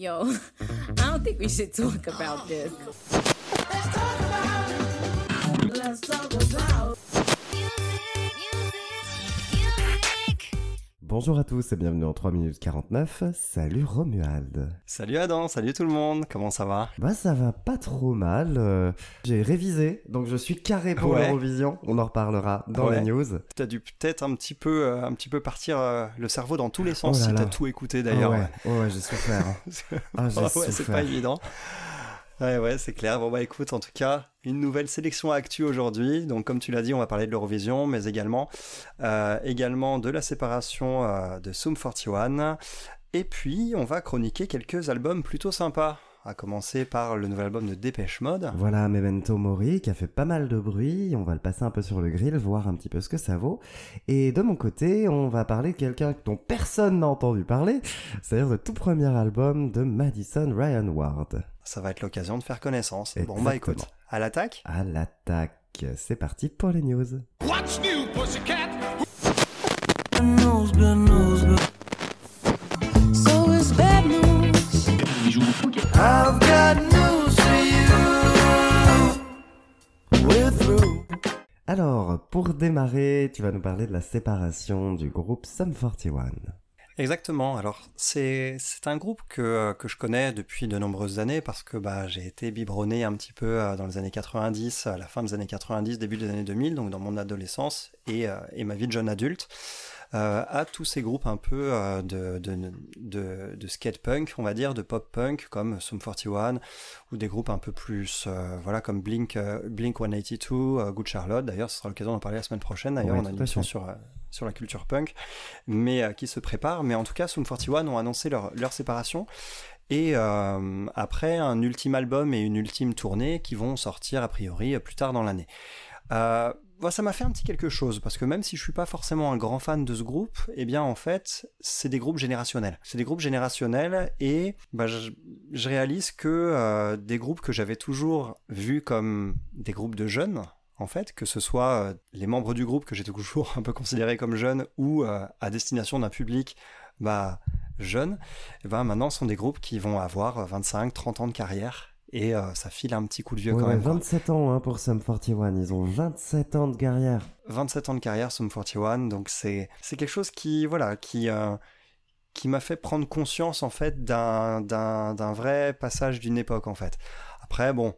Yo, I don't think we should talk about this. Let's talk about Bonjour à tous et bienvenue en 3 minutes 49. Salut Romuald. Salut Adam, salut tout le monde, comment ça va? Bah ça va pas trop mal. euh, J'ai révisé, donc je suis carré pour Ouais. l'Eurovision. On en reparlera dans Ouais. les news. T'as dû peut-être un petit peu, euh, un petit peu partir euh, le cerveau dans tous les sens Oh là si t'as tout écouté d'ailleurs. Ah ouais, ouais, ouais, j'ai souffert. hein. Ah, j'ai Ouais, c'est souffert. pas évident. Ouais, ouais, c'est clair. Bon, bah écoute, en tout cas, une nouvelle sélection actu aujourd'hui. Donc, comme tu l'as dit, on va parler de l'Eurovision, mais également, euh, également de la séparation euh, de Sum 41. Et puis, on va chroniquer quelques albums plutôt sympas. À commencer par le nouvel album de Dépêche Mode. Voilà Memento Mori qui a fait pas mal de bruit. On va le passer un peu sur le grill, voir un petit peu ce que ça vaut. Et de mon côté, on va parler de quelqu'un dont personne n'a entendu parler, c'est-à-dire le tout premier album de Madison Ryan Ward. Ça va être l'occasion de faire connaissance. Bon, bah écoute, à l'attaque. À l'attaque. C'est parti pour les news. What's new, pussycat? So it's bad news. Alors, pour démarrer, tu vas nous parler de la séparation du groupe Sum 41. Exactement. Alors, c'est un groupe que, que je connais depuis de nombreuses années parce que bah, j'ai été biberonné un petit peu euh, dans les années 90, à la fin des années 90, début des années 2000, donc dans mon adolescence et, euh, et ma vie de jeune adulte, euh, à tous ces groupes un peu euh, de, de, de, de skate punk, on va dire, de pop punk comme Sum 41 ou des groupes un peu plus, euh, voilà, comme Blink, Blink 182, euh, Good Charlotte. D'ailleurs, ce sera l'occasion d'en parler la semaine prochaine. D'ailleurs, on a une émission sur, sur la culture punk mais euh, qui se prépare. Mais en tout cas, Sum 41 ont annoncé leur, séparation. Et euh, après, un ultime album et une ultime tournée qui vont sortir a priori plus tard dans l'année. Euh, ça m'a fait un petit quelque chose parce que même si je suis pas forcément un grand fan de ce groupe, eh bien en fait c'est des groupes générationnels. C'est des groupes générationnels et bah, je, réalise que euh, des groupes que j'avais toujours vus comme des groupes de jeunes, en fait, que ce soit euh, les membres du groupe que j'ai toujours un peu considérés comme jeunes ou euh, à destination d'un public bah, jeune, eh ben, maintenant ce sont des groupes qui vont avoir 25, 30 ans de carrière et euh, ça file un petit coup de vieux Ouais, quand même. quoi. 27 ans hein, pour Sum 41. Ils ont 27 ans de carrière. 27 ans de carrière, Sum 41, donc c'est c'est quelque chose qui voilà qui euh, qui m'a fait prendre conscience en fait d'un d'un d'un vrai passage d'une époque en fait. Après bon,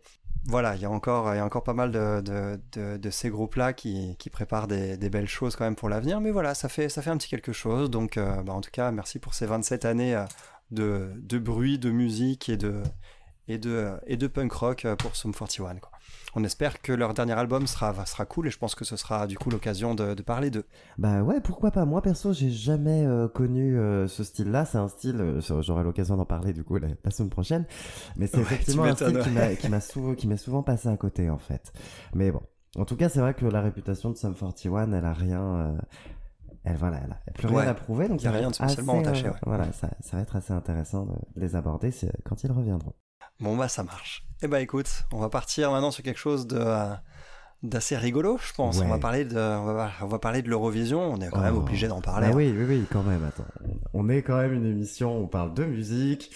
voilà, il y a encore y a encore pas mal de ces groupes là qui préparent des, belles choses quand même pour l'avenir, mais voilà, ça fait ça fait un petit quelque chose. Donc euh, bah, en tout cas, merci pour ces 27 années euh, de bruit, de musique et de et de, et de punk rock euh, pour Sum 41. Quoi. On espère que leur dernier album sera, sera cool et je pense que ce sera du coup l'occasion de, de parler d'eux. Bah ouais, pourquoi pas. Moi perso, j'ai jamais euh, connu euh, ce style-là. C'est un style, euh, j'aurai l'occasion d'en parler du coup la, la semaine prochaine. Mais c'est Ouais, effectivement un style qui m'a qui m'a souvent qui m'est souvent passé à côté en fait. Mais bon, en tout cas, c'est vrai que la réputation de Sum 41, elle a rien. euh, Elle, voilà, elle a plus rien Ouais, à prouver, donc y a rien de spécialement assez, entaché, euh, ouais. Voilà, ça, ça va être assez intéressant de les aborder quand ils reviendront. Bon bah ça marche. Eh bah écoute, on va partir maintenant sur quelque chose de euh, d'assez rigolo, je pense. Ouais. On va parler de on va, on va parler de l'Eurovision. On est quand même Oh. obligé d'en parler. Bah oui, oui, oui, quand même. Attends, on est quand même une émission, on parle de musique,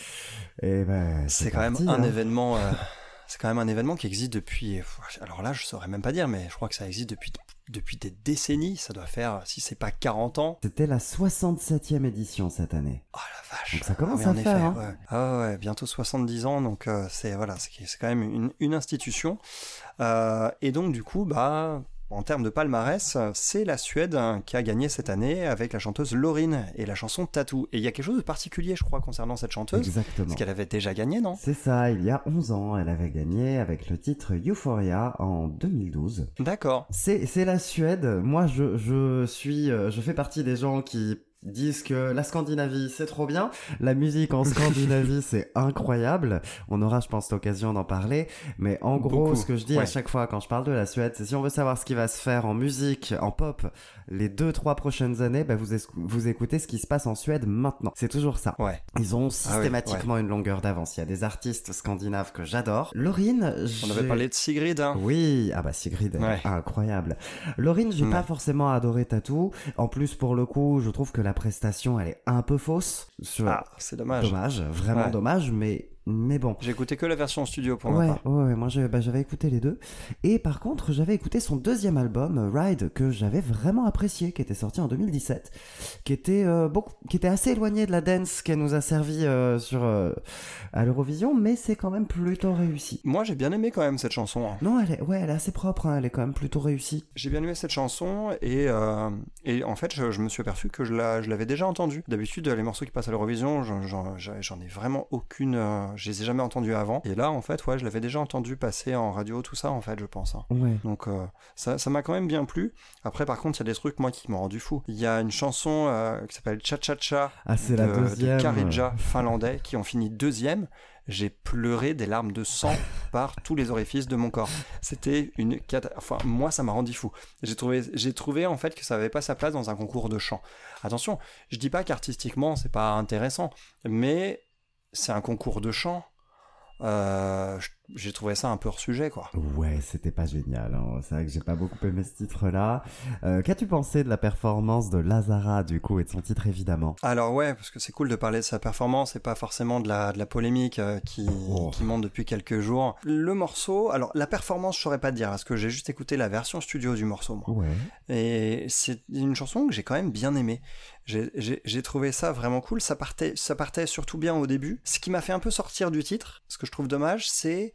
et ben C'est quand parti, même un hein. événement. euh, c'est quand même un événement qui existe depuis. Alors là, je saurais même pas dire, mais je crois que ça existe depuis depuis des décennies. Ça doit faire, si c'est pas 40 ans. C'était la 67e édition cette année. Oh la vache. Donc ça commence Ah à en faire, effet, hein. ouais. Ah ouais, bientôt 70 ans, donc euh, c'est voilà, c'est c'est quand même une, une institution. Euh, et donc du coup, bah, en termes de palmarès, c'est la Suède qui a gagné cette année avec la chanteuse Laurine et la chanson Tattoo. Et il y a quelque chose de particulier, je crois, concernant cette chanteuse, Exactement. parce qu'elle avait déjà gagné, non? C'est ça, il y a 11 ans, elle avait gagné avec le titre Euphoria en 2012. D'accord. C'est la Suède. Moi, je, je suis, euh, je fais partie des gens qui disent que la Scandinavie c'est trop bien, la musique en Scandinavie c'est incroyable. On aura, je pense, l'occasion d'en parler. Mais en gros, Beaucoup, ce que je dis à chaque fois quand je parle de la Suède, c'est si on veut savoir ce qui va se faire en musique, en pop, les deux trois prochaines années, bah, vous, vous écoutez ce qui se passe en Suède maintenant. C'est toujours ça. Ouais. Ils ont Ah oui, systématiquement une longueur d'avance. Il y a des artistes scandinaves que j'adore. Laurine, On avait parlé de Sigrid. Hein. oui, ah bah Sigrid, incroyable. Laurine, j'ai pas forcément adoré Tattoo. En plus, pour le coup, je trouve que la prestation, elle est un peu fausse. Sur- Ah, c'est dommage. dommage, vraiment Ouais. dommage, mais, mais bon. J'ai écouté que la version studio pour ma Ouais, part. ouais, ouais, moi bah, j'avais écouté les deux. Et par contre, j'avais écouté son deuxième album, Ride, que j'avais vraiment apprécié, qui était sorti en 2017, qui était, euh, beaucoup, qui était assez éloigné de la dance qu'elle nous a servi euh, sur, euh, à l'Eurovision, mais c'est quand même plutôt réussi. Moi, j'ai bien aimé quand même cette chanson. hein. Non, elle est, ouais, elle est assez propre, hein, elle est quand même plutôt réussie. J'ai bien aimé cette chanson et, et en fait, je, je me suis aperçu que je la- je l'avais déjà entendue. D'habitude, les morceaux qui passent à l'Eurovision, j'en ai vraiment aucune. Je les ai jamais entendus avant. Et là, en fait, ouais, je l'avais déjà entendu passer en radio, tout ça, en fait, je pense. hein. Ouais. Donc euh, ça ça m'a quand même bien plu. Après, par contre, il y a des trucs, moi, qui m'ont rendu fou. Il y a une chanson euh, qui s'appelle Cha Cha Cha Ah, c'est de, la de deuxième. Karija finlandais qui ont fini deuxième. J'ai pleuré des larmes de sang par tous les orifices de mon corps. C'était une. Enfin, moi, ça m'a rendu fou. J'ai trouvé, j'ai trouvé en fait que ça n'avait pas sa place dans un concours de chant. Attention, je dis pas qu'artistiquement c'est pas intéressant, mais c'est un concours de chant. Euh, j'ai trouvé ça un peu hors sujet, quoi. Ouais, c'était pas génial. hein. C'est vrai que j'ai pas beaucoup aimé ce titre-là. Euh, Qu'as-tu pensé de la performance de Lazara, du coup, et de son titre, évidemment? Alors ouais, parce que c'est cool de parler de sa performance et pas forcément de la, de la polémique euh, qui, Oh. qui monte depuis quelques jours. Le morceau, alors la performance, je saurais pas te dire, parce que j'ai juste écouté la version studio du morceau, moi. Ouais. Et c'est une chanson que j'ai quand même bien aimée. J'ai- j'ai trouvé ça vraiment cool. Ça partait, ça partait surtout bien au début. Ce qui m'a fait un peu sortir du titre, ce que je trouve dommage, c'est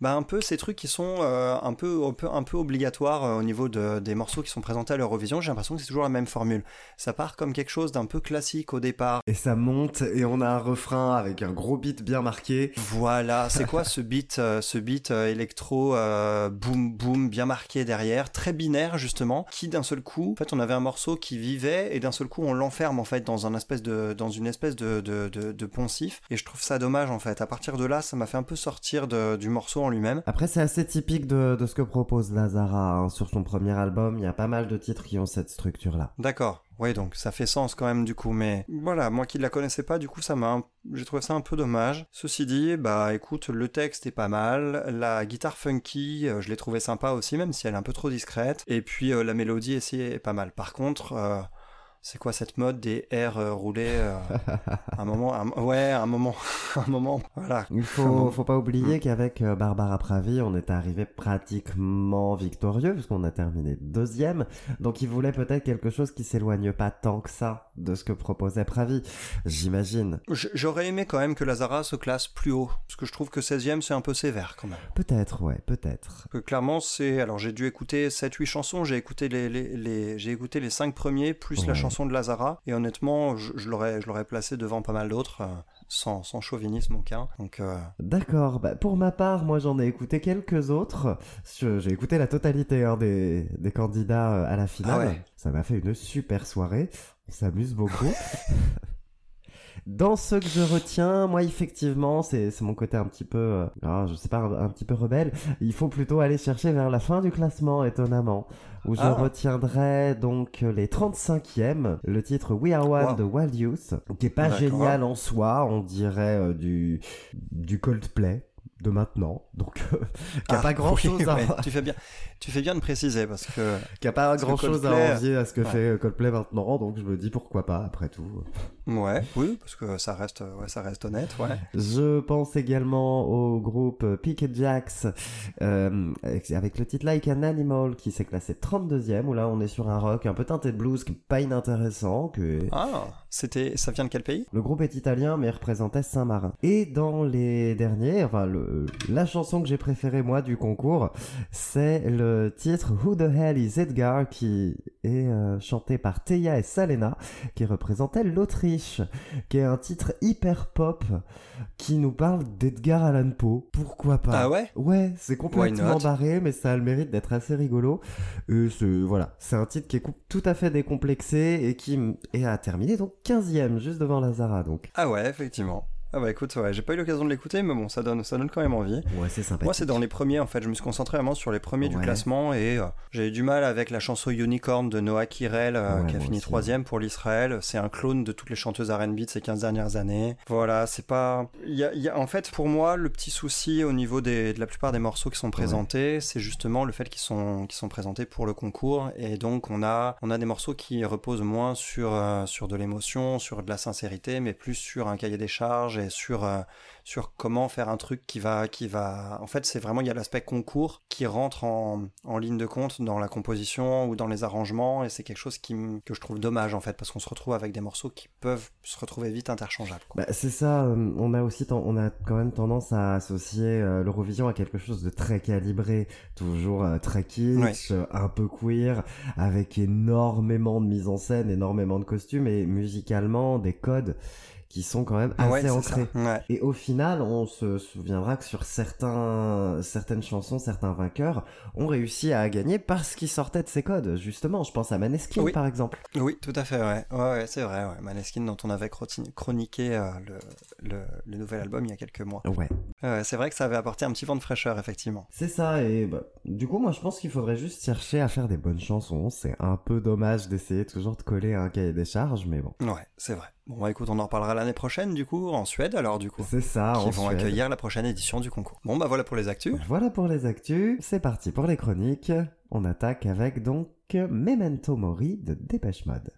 bah, un peu ces trucs qui sont euh, un, peu, un, peu, un peu obligatoires euh, au niveau de, des morceaux qui sont présentés à l'Eurovision. J'ai l'impression que c'est toujours la même formule. Ça part comme quelque chose d'un peu classique au départ. Et ça monte, et on a un refrain avec un gros beat bien marqué. Voilà, c'est quoi ce beat, euh, ce beat électro boom boom bien marqué derrière, très binaire justement, qui d'un seul coup, en fait, on avait un morceau qui vivait et d'un seul coup on l'enferme en fait dans un espèce de dans une espèce de, de, de, de poncif et je trouve ça dommage en fait. À partir de là, ça m'a fait un peu sortir de- du morceau en lui-même. Après, c'est assez typique de, de ce que propose Lazara hein. sur son premier album. Il y a pas mal de titres qui ont cette structure-là. D'accord. Oui, donc ça fait sens quand même du coup, mais voilà, moi qui ne la connaissais pas, du coup, ça m'a, un- j'ai trouvé ça un peu dommage. Ceci dit, bah écoute, le texte est pas mal, la guitare funky, euh, je l'ai trouvé sympa aussi, même si elle est un peu trop discrète, et puis euh, la mélodie aussi est pas mal. Par contre, euh, c'est quoi cette mode des airs euh, roulés euh, Un moment, un- ouais, un moment, un moment, voilà. Il faut, faut pas oublier qu'avec euh, Barbara Pravi, on est arrivé pratiquement victorieux, puisqu'on a terminé deuxième. Donc il voulait peut-être quelque chose qui s'éloigne pas tant que ça de ce que proposait Pravi, j'imagine. J'aurais aimé quand même que Lazara se classe plus haut, parce que je trouve que 16ème c'est un peu sévère quand même. Peut-être, ouais, peut-être. clairement c'est alors j'ai dû écouter 7 8 chansons j'ai écouté les, les, les- j'ai écouté les 5 premiers plus la Ouais. Chanson de Lazara et honnêtement je, je l'aurais je l'aurais placé devant pas mal d'autres euh, sans, sans chauvinisme aucun donc euh, D'accord, bah, pour ma part, moi j'en ai écouté quelques autres. Je- J'ai écouté la totalité hein, des, des candidats euh, à la finale. Ah ouais. Ça m'a fait une super soirée. On s'amuse beaucoup. Dans ce que je retiens, moi effectivement, c'est mon côté un petit peu, euh, ah, je sais pas, un, un petit peu rebelle. Il faut plutôt aller chercher vers la fin du classement, étonnamment, où je Ah. retiendrai donc les 35e, le titre We Are One Wow. de Wild Youth, qui est pas génial en soi, on dirait euh, du du Coldplay de maintenant, donc euh, qui a ah, pas grand chose oui, à ouais, tu fais bien tu fais bien de préciser parce que qui a pas grand chose à envier à ce que ouais. fait Coldplay maintenant, donc je me dis pourquoi pas après tout. ouais oui parce que ça reste ouais, ça reste honnête ouais Je pense également au groupe Picket Jacks euh, avec le titre Like an Animal qui s'est classé 32e où là on est sur un rock un peu teinté de blues qui est pas inintéressant que ah c'était ça vient de quel pays? le groupe est italien mais représentait Saint-Marin. Et dans les derniers, enfin le, la chanson que j'ai préférée moi du concours, c'est le titre Who the Hell is Edgar qui est euh, chanté par Teia et Salena qui représentait l'Autriche, qui est un titre hyper pop qui nous parle d'Edgar Allan Poe. Pourquoi pas? Ah ouais? Ouais, c'est complètement barré, mais ça a le mérite d'être assez rigolo. Et c'est, voilà, c'est un titre qui est tout à fait décomplexé et qui est à terminer donc 15e, juste devant Lazara. Donc, ah ouais effectivement Ah bah écoute, ouais, j'ai pas eu l'occasion de l'écouter, mais bon, ça donne, ça donne quand même envie. Ouais, c'est sympa. Moi, c'est dans les premiers en fait. Je me suis concentré vraiment sur les premiers du classement et euh, j'ai eu du mal avec la chanson Unicorn de Noah Kirel euh, Ouais, qui a fini troisième pour l'Israël. C'est un clone de toutes les chanteuses R&B de ces 15 dernières années. Voilà, c'est pas. Y a, y a- En fait, pour moi, le petit souci au niveau des, de la plupart des morceaux qui sont présentés, c'est justement le fait qu'ils sont, qu'ils sont présentés pour le concours et donc on a, on a des morceaux qui reposent moins sur, euh, sur de l'émotion, sur de la sincérité, mais plus sur un cahier des charges et sur euh, sur comment faire un truc qui va qui va en fait c'est vraiment il y a l'aspect concours qui rentre en, en ligne de compte dans la composition ou dans les arrangements et c'est quelque chose qui que je trouve dommage en fait parce qu'on se retrouve avec des morceaux qui peuvent se retrouver vite interchangeables. Bah, c'est ça, euh, on a aussi on a quand même tendance à associer euh, l'Eurovision à quelque chose de très calibré, toujours très kitsch, un peu queer, avec énormément de mise en scène, énormément de costumes et musicalement des codes qui sont quand même assez ouais, ancrés. Ouais. Et au final, on se souviendra que sur certains, certaines chansons, certains vainqueurs ont réussi à gagner parce qu'ils sortaient de ces codes. Justement, je pense à Maneskin Oui. par exemple. Oui, tout à fait, ouais. Ouais, ouais, c'est vrai. Maneskin dont on avait chroniqué euh, le, le, le nouvel album il y a quelques mois. Ouais. Ouais, c'est vrai que ça avait apporté un petit vent de fraîcheur, effectivement. C'est ça, et bah, du coup, moi je pense qu'il faudrait juste chercher à faire des bonnes chansons. C'est un peu dommage d'essayer toujours de coller un cahier des charges, mais bon. Ouais, c'est vrai. Bon, bah écoute, on en reparlera l'année prochaine, du coup, en Suède, alors, du coup. C'est ça, Qui en vont Suède. accueillir la prochaine édition du concours. Bon, bah voilà pour les actus. Voilà pour les actus, c'est parti pour les chroniques. On attaque avec donc Memento Mori de Dépêche Mode.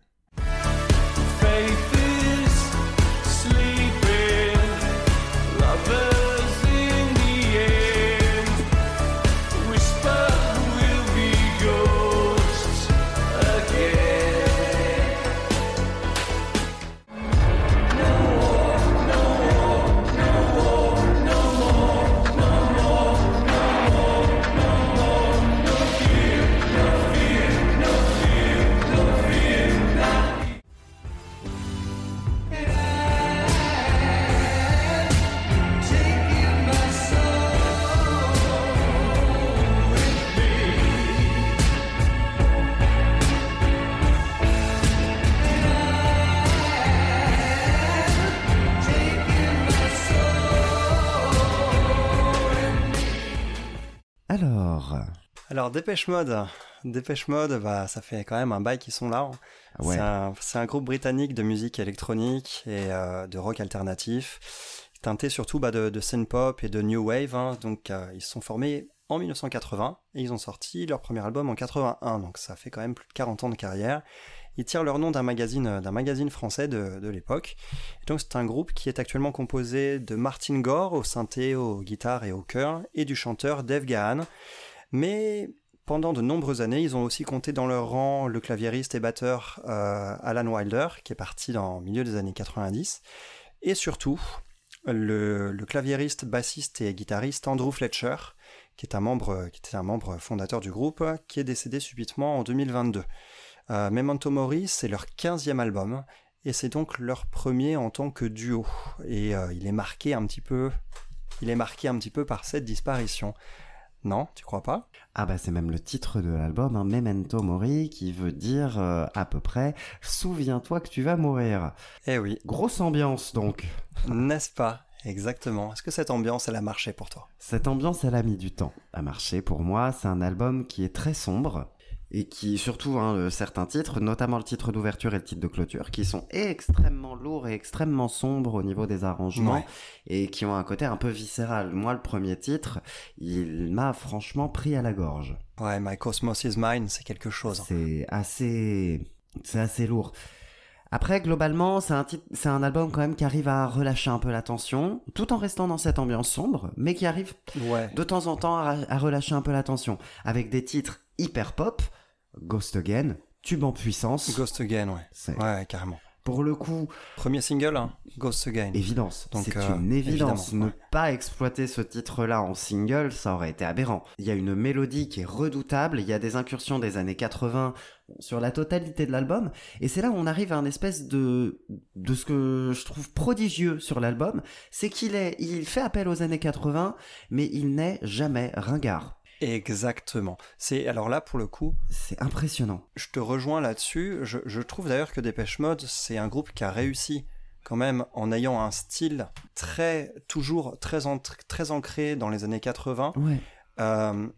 Alors, Alors, Dépêche Mode. Dépêche Mode, bah, ça fait quand même un bail qu'ils sont là. hein. ouais, C'est un, groupe britannique de musique électronique et euh, de rock alternatif, teinté surtout bah, de, de synth-pop et de new wave. hein. Donc, euh, ils se sont formés en 1980 et ils ont sorti leur premier album en 81. Donc, ça fait quand même plus de 40 ans de carrière. Ils tirent leur nom d'un magazine, d'un magazine français de, de l'époque. Donc, c'est un groupe qui est actuellement composé de Martin Gore au synthé, aux guitares et au chœur et du chanteur Dave Gahan. Mais pendant de nombreuses années, ils ont aussi compté dans leur rang le claviériste et batteur euh, Alan Wilder, qui est parti dans le milieu des années 90, et surtout le, claviériste, bassiste et guitariste Andrew Fletcher, qui était un membre fondateur du groupe, qui est décédé subitement en 2022. Euh, Memento Mori, c'est leur 15e album, et c'est donc leur premier en tant que duo. Et euh, il est marqué un il est marqué un petit peu par cette disparition. Non, tu crois pas? Ah bah c'est même le titre de l'album, hein, Memento Mori, qui veut dire euh, à peu près « Souviens-toi que tu vas mourir Eh oui, ». Grosse ambiance donc. n'est-ce pas? Exactement. Est-ce que cette ambiance, elle a marché pour toi? Cette ambiance, elle a mis du temps à marcher pour moi. C'est un album qui est très sombre et qui, surtout, hein, euh, certains titres, notamment le titre d'ouverture et le titre de clôture, qui sont extrêmement lourds et extrêmement sombres au niveau des arrangements Ouais. et qui ont un côté un peu viscéral. Moi, le premier titre, il m'a franchement pris à la gorge. Ouais, My Cosmos is Mine, c'est quelque chose. C'est assez, c'est assez lourd. Après, globalement, c'est un titre, c'est un album quand même qui arrive à relâcher un peu la tension, tout en restant dans cette ambiance sombre, mais qui arrive Ouais. de temps en temps à, à relâcher un peu la tension, avec des titres hyper pop, Ghost Again, Tube en puissance. Ghost Again, ouais. Ouais, carrément. pour le coup Premier single, hein, Ghost Again. évidence. Donc, c'est euh, une évidence. Ne ouais. pas exploiter ce titre-là en single, ça aurait été aberrant. Il y a une mélodie qui est redoutable. Il y a des incursions des années 80 sur la totalité de l'album. Et c'est là où on arrive à un espèce de, de ce que je trouve prodigieux sur l'album. C'est qu'il est, il fait appel aux années 80, mais il n'est jamais ringard. Exactement. C'est alors là pour le coup, C'est impressionnant. je te rejoins là-dessus. Je, je trouve d'ailleurs que Dépêche Mode, c'est un groupe qui a réussi quand même en ayant un style très toujours très en- très ancré dans les années 80 Ouais. euh,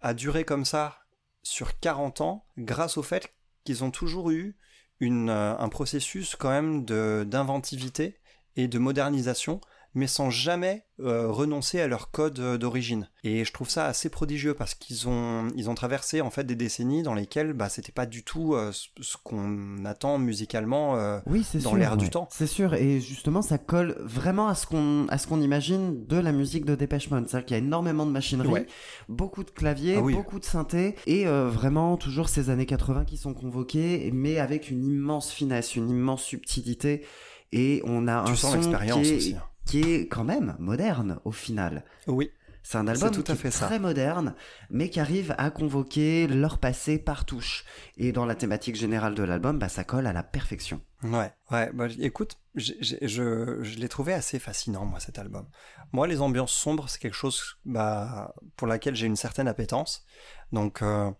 a duré comme ça sur 40 ans grâce au fait qu'ils ont toujours eu une, euh, un processus quand même de- d'inventivité et de modernisation mais sans jamais euh, renoncer à leur code euh, d'origine. Et je trouve ça assez prodigieux parce qu'ils ont, ils ont traversé en fait des décennies dans lesquelles bah, c'était pas du tout euh, ce, qu'on attend musicalement. euh, Oui, dans l'air du temps. C'est sûr, et justement, ça colle vraiment à ce qu'on à ce qu'on imagine de la musique de Dépêche Mode. C'est-à-dire qu'il y a énormément de machinerie, Ouais. beaucoup de claviers, Ah oui. beaucoup de synthés, et vraiment toujours ces années 80 qui sont convoquées, mais avec une immense finesse, une immense subtilité, et on a tu un sens son qui est, aussi. hein. Qui est quand même moderne au final. Oui, C'est un album tout à qui fait est ça. très moderne, mais qui arrive à convoquer leur passé par touche. Et dans la thématique générale de l'album, bah, ça colle à la perfection. Ouais, ouais. Bah, écoute, j'ai- je, je l'ai trouvé assez fascinant, moi, cet album. Moi, les ambiances sombres, c'est quelque chose bah, pour laquelle j'ai une certaine appétence. Donc, euh,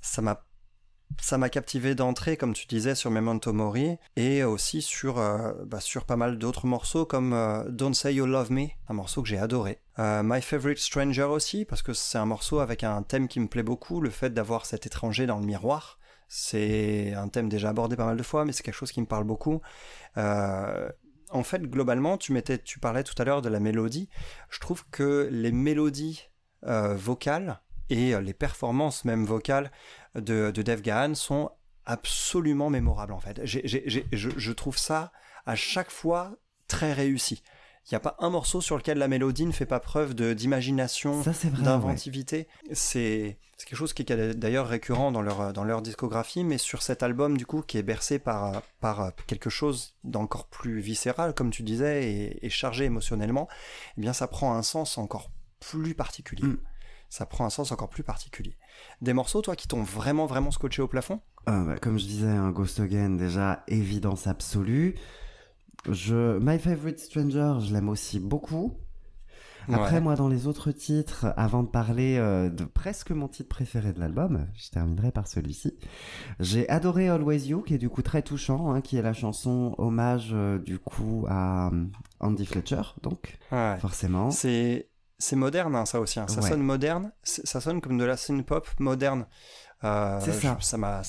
ça m'a ça m'a captivé d'entrée, comme tu disais, sur Memento Mori, et aussi sur, euh, bah, sur pas mal d'autres morceaux, comme euh, Don't Say You Love Me, un morceau que j'ai adoré. Euh, My Favorite Stranger aussi, parce que c'est un morceau avec un thème qui me plaît beaucoup, le fait d'avoir cet étranger dans le miroir. C'est un thème déjà abordé pas mal de fois, mais c'est quelque chose qui me parle beaucoup. En fait, globalement, tu, mettais, tu parlais tout à l'heure de la mélodie. Je trouve que les mélodies vocales et les performances même vocales de, de Dave Gahan sont absolument mémorables en fait. Je, je trouve ça à chaque fois très réussi. Il n'y a pas un morceau sur lequel la mélodie ne fait pas preuve de- d'imagination, ouais. d'inventivité. C'est c'est quelque chose qui est d'ailleurs récurrent dans leur, dans leur discographie, mais sur cet album, du coup, qui est bercé par, par quelque chose d'encore plus viscéral, comme tu disais, et, et chargé émotionnellement, eh bien, ça prend un sens encore plus particulier. Mm. Ça prend un sens encore plus particulier. Des morceaux, toi, qui t'ont vraiment, vraiment scotché au plafond? Euh, bah, comme je disais, un Ghost Again, déjà, évidence absolue. Je... My Favorite Stranger, je l'aime aussi beaucoup. Après, Ouais. moi, dans les autres titres, avant de parler euh, de presque mon titre préféré de l'album, je terminerai par celui-ci. J'ai adoré Always You, qui est du coup très touchant, hein, qui est la chanson hommage euh, du coup à euh, Andy Fletcher, donc Ouais. forcément. C'est c'est moderne, hein, ça aussi. hein. Ça Ouais. sonne moderne. Ça sonne comme de la synth-pop moderne. Euh, C'est ça. je- ça m'a.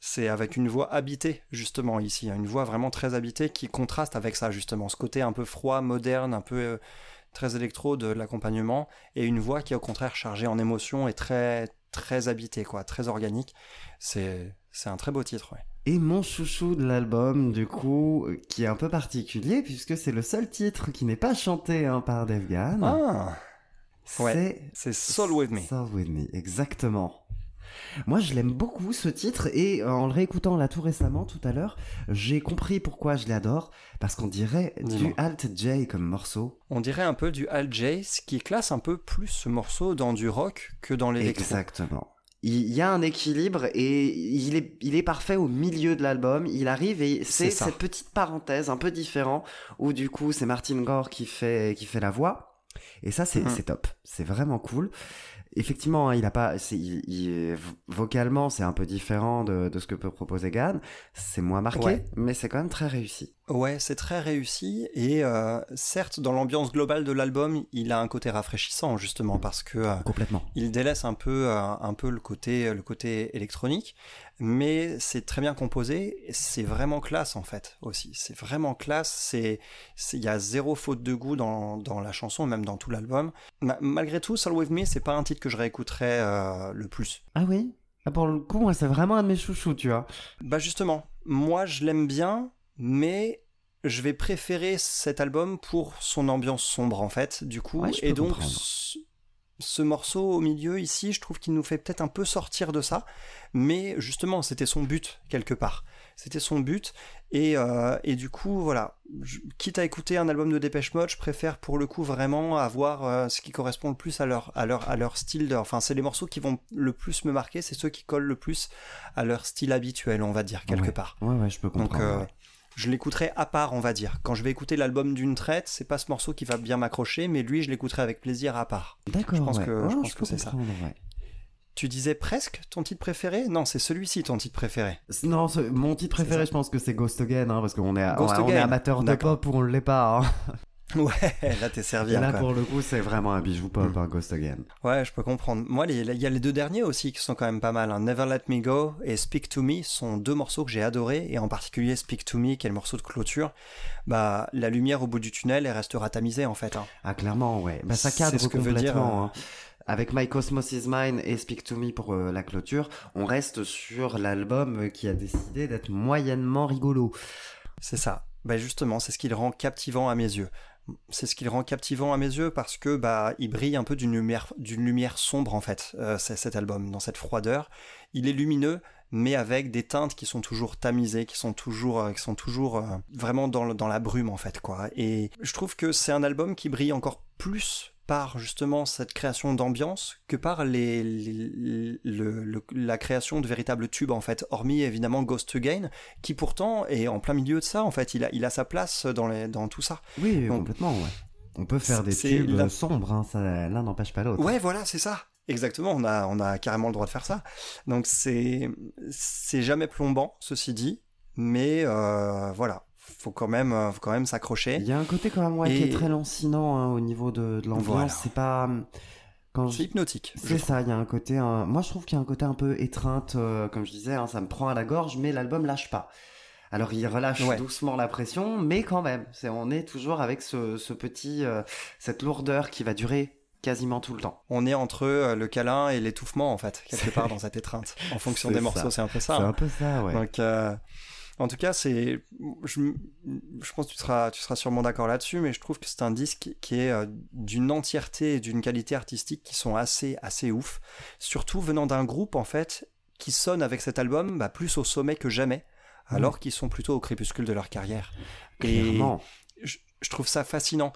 C'est avec une voix habitée, justement, ici. hein, Une voix vraiment très habitée qui contraste avec ça, justement. Ce côté un peu froid, moderne, un peu euh, très électro de l'accompagnement. Et une voix qui est au contraire chargée en émotion et très, très habitée, quoi. Très organique. C'est c'est un très beau titre, ouais. Et mon chouchou de l'album, du coup, qui est un peu particulier, puisque c'est le seul titre qui n'est pas chanté hein, par Dave Gahan. Ah ouais. C'est Soul With Me. Soul With Me, exactement. Moi, je l'aime beaucoup ce titre et euh, en le réécoutant là tout récemment, tout à l'heure, j'ai compris pourquoi je l'adore. Parce qu'on dirait du. Alt J comme morceau. On dirait un peu du Al J, ce qui classe un peu plus ce morceau dans du rock que dans l'électro. Exactement. Il y a un équilibre et il est, il est parfait au milieu de l'album. Il arrive et c'est cette petite parenthèse un peu différent où du coup c'est Martin Gore qui fait, qui fait la voix. Et ça c'est c'est top. C'est vraiment cool. Effectivement, hein, il a pas, c'est, il- il- vocalement c'est un peu différent de, de ce que peut proposer Gann. C'est moins marqué, Ouais. mais c'est quand même très réussi. Ouais, c'est très réussi et euh, certes dans l'ambiance globale de l'album, il a un côté rafraîchissant justement parce que euh, Complètement. il délaisse un peu euh, un peu le côté le côté électronique, mais c'est très bien composé, c'est vraiment classe en fait aussi. C'est vraiment classe, c'est il y a zéro faute de goût dans, dans la chanson même dans tout l'album. Ma- malgré tout, Soul With Me, c'est pas un titre que je réécouterais euh, le plus. Ah oui? Ah, pour le coup, moi c'est vraiment un de mes chouchous, tu vois. Bah justement, moi je l'aime bien, mais je vais préférer cet album pour son ambiance sombre en fait, du coup. Ouais, et donc comprendre. Ce, ce morceau au milieu ici, je trouve qu'il nous fait peut-être un peu sortir de ça, mais justement c'était son but quelque part. C'était son but et, euh, et du coup voilà, je- quitte à écouter un album de Dépêche Mode, je préfère pour le coup vraiment avoir euh, ce qui correspond le plus à leur à leur à leur style. De, enfin c'est les morceaux qui vont le plus me marquer, c'est ceux qui collent le plus à leur style habituel, on va dire quelque Ouais. part. Ouais, ouais, je peux Donc comprendre. euh, ouais. Je l'écouterai à part, on va dire. Quand je vais écouter l'album d'une traite, c'est pas ce morceau qui va bien m'accrocher, mais lui, je l'écouterai avec plaisir à part. D'accord, je pense ouais. que- je pense que c'est ça. ouais. Tu disais presque ton titre préféré? Non, c'est celui-ci ton titre préféré. Non, ce- mon titre préféré, je pense que c'est Ghost Again, hein, parce qu'on est, Ghost on, on est Again, amateur de pop ou on l'est pas. hein. Ouais, là t'es servi. Là, pour le coup, c'est vraiment un bijou pop, Mm. hein, Ghost Again. Ouais, je peux comprendre. Moi, il y a les deux derniers aussi qui sont quand même pas mal. hein. Never Let Me Go et Speak to Me sont deux morceaux que j'ai adorés, et en particulier Speak to Me, qui est le morceau de clôture. Bah, la lumière au bout du tunnel, elle restera tamisée en fait. hein. Ah, clairement, ouais. Bah, ça cadre ce que veut dire, complètement. euh, hein. Avec My Cosmos is Mine et Speak to Me pour euh, la clôture, on reste sur l'album qui a décidé d'être moyennement rigolo. C'est ça. Bah justement, c'est ce qui le rend captivant à mes yeux. C'est ce qui le rend captivant à mes yeux parce que bah il brille un peu d'une lumière d'une lumière sombre en fait. euh, cet album dans cette froideur. Il est lumineux mais avec des teintes qui sont toujours tamisées, qui sont toujours euh, qui sont toujours euh, vraiment dans dans la brume en fait quoi. Et je trouve que c'est un album qui brille encore plus par justement cette création d'ambiance que par les, les- le- le- la création de véritables tubes en fait. Hormis évidemment Ghost Again qui pourtant est en plein milieu de ça en fait. Il a, il a sa place dans, les, dans tout ça. Oui, Donc, complètement, ouais. On peut faire des tubes la- sombres, hein, l'un n'empêche pas l'autre. Ouais, voilà, c'est ça. Exactement, on a, on a carrément le droit de faire ça. Donc c'est, c'est jamais plombant, ceci dit, mais euh, voilà, faut quand même, euh, faut quand même s'accrocher. Il y a un côté quand même ouais, qui est très lancinant hein, au niveau de, de l'ambiance. Voilà. C'est pas quand je- hypnotique. C'est ça, il y a un côté. Moi, je trouve qu'il y a un côté un peu étreinte, euh, comme je disais, hein, ça me prend à la gorge, mais l'album lâche pas. Alors, il relâche Ouais. doucement la pression, mais quand même, c'est on est toujours avec ce, ce petit, euh, cette lourdeur qui va durer quasiment tout le temps. On est entre euh, le câlin et l'étouffement en fait, quelque part dans cette étreinte. En fonction des ça. morceaux, c'est un peu ça. C'est hein. un peu ça, ouais. Donc, euh, en tout cas, c'est, je, je pense que tu seras, tu seras sûrement d'accord là-dessus, mais je trouve que c'est un disque qui est euh, d'une entièreté et d'une qualité artistique qui sont assez, assez ouf. Surtout venant d'un groupe, en fait, qui sonne avec cet album bah, plus au sommet que jamais, alors qu'ils sont plutôt au crépuscule de leur carrière. Et Clairement. je, je trouve ça fascinant.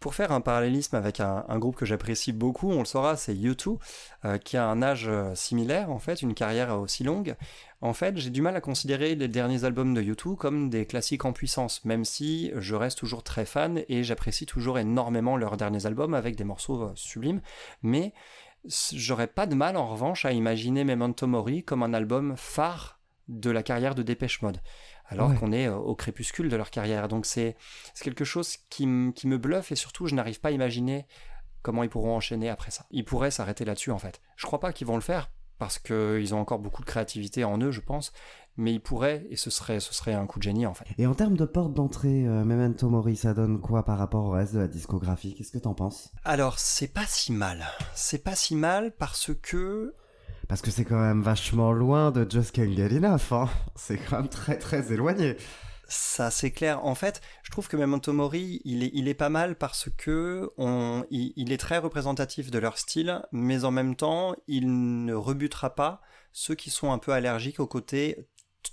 Pour faire un parallélisme avec un, groupe que j'apprécie beaucoup, on le saura, c'est U2, euh, qui a un âge euh, similaire, en fait, une carrière aussi longue. En fait, j'ai du mal à considérer les derniers albums de U2 comme des classiques en puissance, même si je reste toujours très fan et j'apprécie toujours énormément leurs derniers albums avec des morceaux euh, sublimes. Mais j'aurais pas de mal, en revanche, à imaginer Memento Mori comme un album phare de la carrière de Dépêche Mode alors Ouais. qu'on est euh, au crépuscule de leur carrière. Donc c'est c'est quelque chose qui, qui me bluffe et surtout je n'arrive pas à imaginer comment ils pourront enchaîner après ça. Ils pourraient s'arrêter là-dessus en fait. Je crois pas qu'ils vont le faire parce qu'ils ont encore beaucoup de créativité en eux, je pense, mais ils pourraient et ce serait, ce serait un coup de génie en fait. Et en termes de porte d'entrée, euh, Memento Mori, ça donne quoi par rapport au reste de la discographie? Qu'est-ce que t'en penses? Alors c'est pas si mal. C'est pas si mal parce que Parce que c'est quand même vachement loin de Just Can't. Hein. C'est quand même très très éloigné. Ça, c'est clair. En fait, je trouve que Memento Mori, il est, il est pas mal parce que on, il, il est très représentatif de leur style, mais en même temps, il ne rebutera pas ceux qui sont un peu allergiques au côté